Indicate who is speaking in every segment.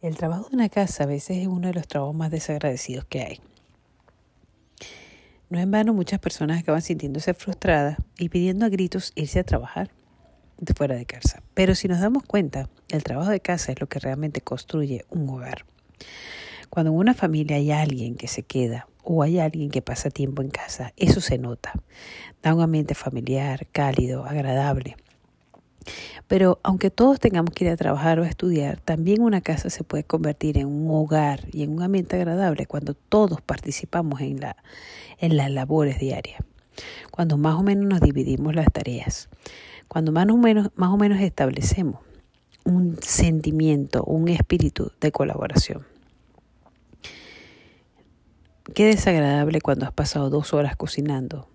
Speaker 1: El trabajo de una casa a veces es uno de los trabajos más desagradecidos que hay. No en vano muchas personas acaban sintiéndose frustradas y pidiendo a gritos irse a trabajar fuera de casa. Pero si nos damos cuenta, el trabajo de casa es lo que realmente construye un hogar. Cuando en una familia hay alguien que se queda o hay alguien que pasa tiempo en casa, eso se nota. Da un ambiente familiar, cálido, agradable. Pero aunque todos tengamos que ir a trabajar o a estudiar, también una casa se puede convertir en un hogar y en un ambiente agradable cuando todos participamos en, la, en las labores diarias. Cuando más o menos nos dividimos las tareas. Cuando más o menos, más o menos establecemos un sentimiento, un espíritu de colaboración. Qué desagradable cuando has pasado dos horas cocinando.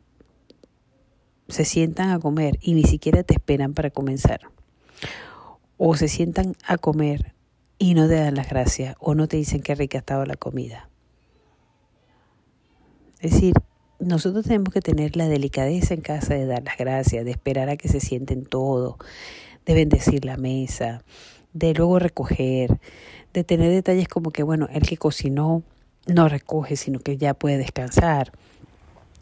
Speaker 1: Se sientan a comer y ni siquiera te esperan para comenzar o se sientan a comer y no te dan las gracias o no te dicen qué rica estaba la comida. Es decir, nosotros tenemos que tener la delicadeza en casa de dar las gracias, de esperar a que se sienten todo, de bendecir la mesa, de luego recoger, de tener detalles como que, bueno, el que cocinó no recoge, sino que ya puede descansar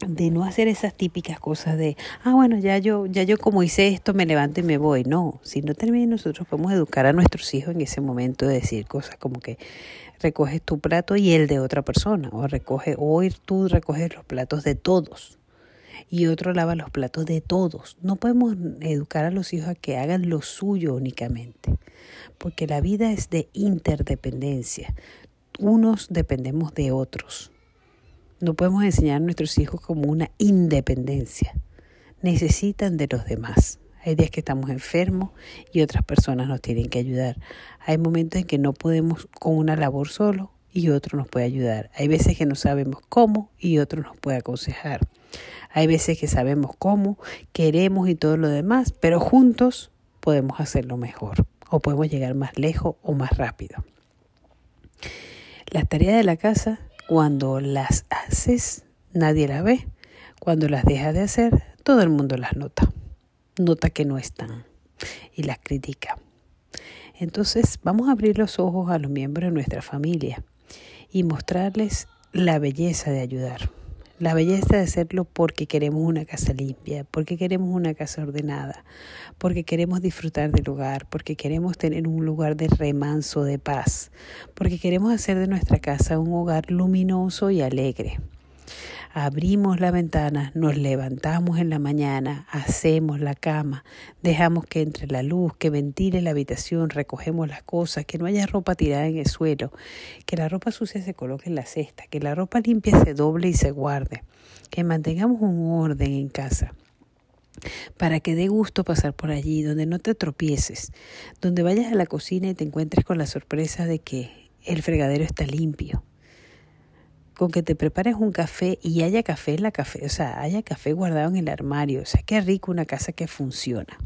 Speaker 1: de no hacer esas típicas cosas de, ah, bueno, ya yo, ya yo como hice esto, me levanto y me voy. No, si no termina, nosotros podemos educar a nuestros hijos en ese momento de decir cosas como que recoges tu plato y el de otra persona, o recoge, o tú recoges los platos de todos y otro lava los platos de todos. No podemos educar a los hijos a que hagan lo suyo únicamente, porque la vida es de interdependencia. Unos dependemos de otros. No podemos enseñar a nuestros hijos como una independencia. Necesitan de los demás. Hay días que estamos enfermos y otras personas nos tienen que ayudar. Hay momentos en que no podemos con una labor solo y otro nos puede ayudar. Hay veces que no sabemos cómo y otro nos puede aconsejar. Hay veces que sabemos cómo, queremos y todo lo demás, pero juntos podemos hacerlo mejor o podemos llegar más lejos o más rápido. La tarea de la casa cuando las haces, nadie las ve. Cuando las dejas de hacer, todo el mundo las nota. Nota que no están y las critica. Entonces, vamos a abrir los ojos a los miembros de nuestra familia y mostrarles la belleza de ayudar. La belleza de hacerlo porque queremos una casa limpia, porque queremos una casa ordenada, porque queremos disfrutar del lugar, porque queremos tener un lugar de remanso, de paz, porque queremos hacer de nuestra casa un hogar luminoso y alegre abrimos la ventana, nos levantamos en la mañana, hacemos la cama, dejamos que entre la luz, que ventile la habitación, recogemos las cosas, que no haya ropa tirada en el suelo, que la ropa sucia se coloque en la cesta, que la ropa limpia se doble y se guarde, que mantengamos un orden en casa para que dé gusto pasar por allí, donde no te tropieces, donde vayas a la cocina y te encuentres con la sorpresa de que el fregadero está limpio, con que te prepares un café y haya café en la café, o sea, haya café guardado en el armario, o sea, qué rico una casa que funciona.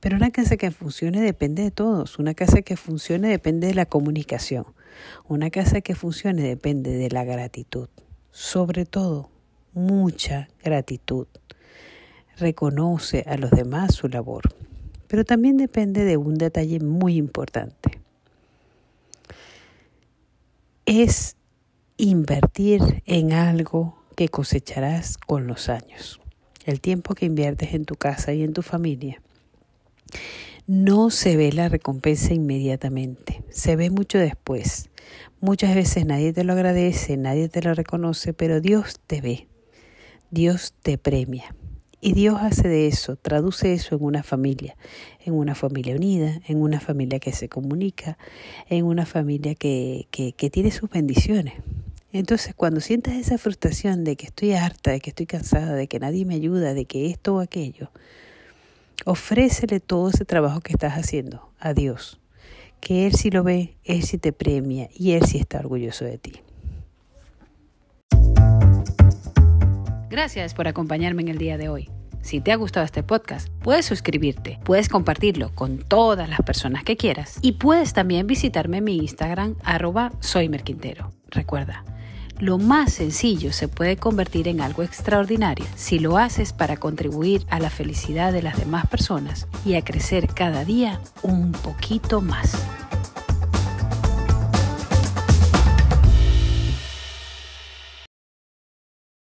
Speaker 1: Pero una casa que funcione depende de todos, una casa que funcione depende de la comunicación, una casa que funcione depende de la gratitud, sobre todo mucha gratitud. Reconoce a los demás su labor, pero también depende de un detalle muy importante. Es invertir en algo que cosecharás con los años. El tiempo que inviertes en tu casa y en tu familia. No se ve la recompensa inmediatamente, se ve mucho después. Muchas veces nadie te lo agradece, nadie te lo reconoce, pero Dios te ve, Dios te premia. Y Dios hace de eso, traduce eso en una familia, en una familia unida, en una familia que se comunica, en una familia que, que, tiene sus bendiciones. Entonces, cuando sientas esa frustración de que estoy harta, de que estoy cansada, de que nadie me ayuda, de que esto o aquello, ofrécele todo ese trabajo que estás haciendo a Dios que Él sí lo ve, Él sí te premia y Él sí está orgulloso de ti. Gracias por acompañarme en el día de hoy. Si te ha gustado este podcast, puedes suscribirte, puedes compartirlo con todas las personas que quieras y puedes también visitarme en mi Instagram arroba soymerquintero. Recuerda, lo más sencillo se puede convertir en algo extraordinario si lo haces para contribuir a la felicidad de las demás personas y a crecer cada día un poquito más.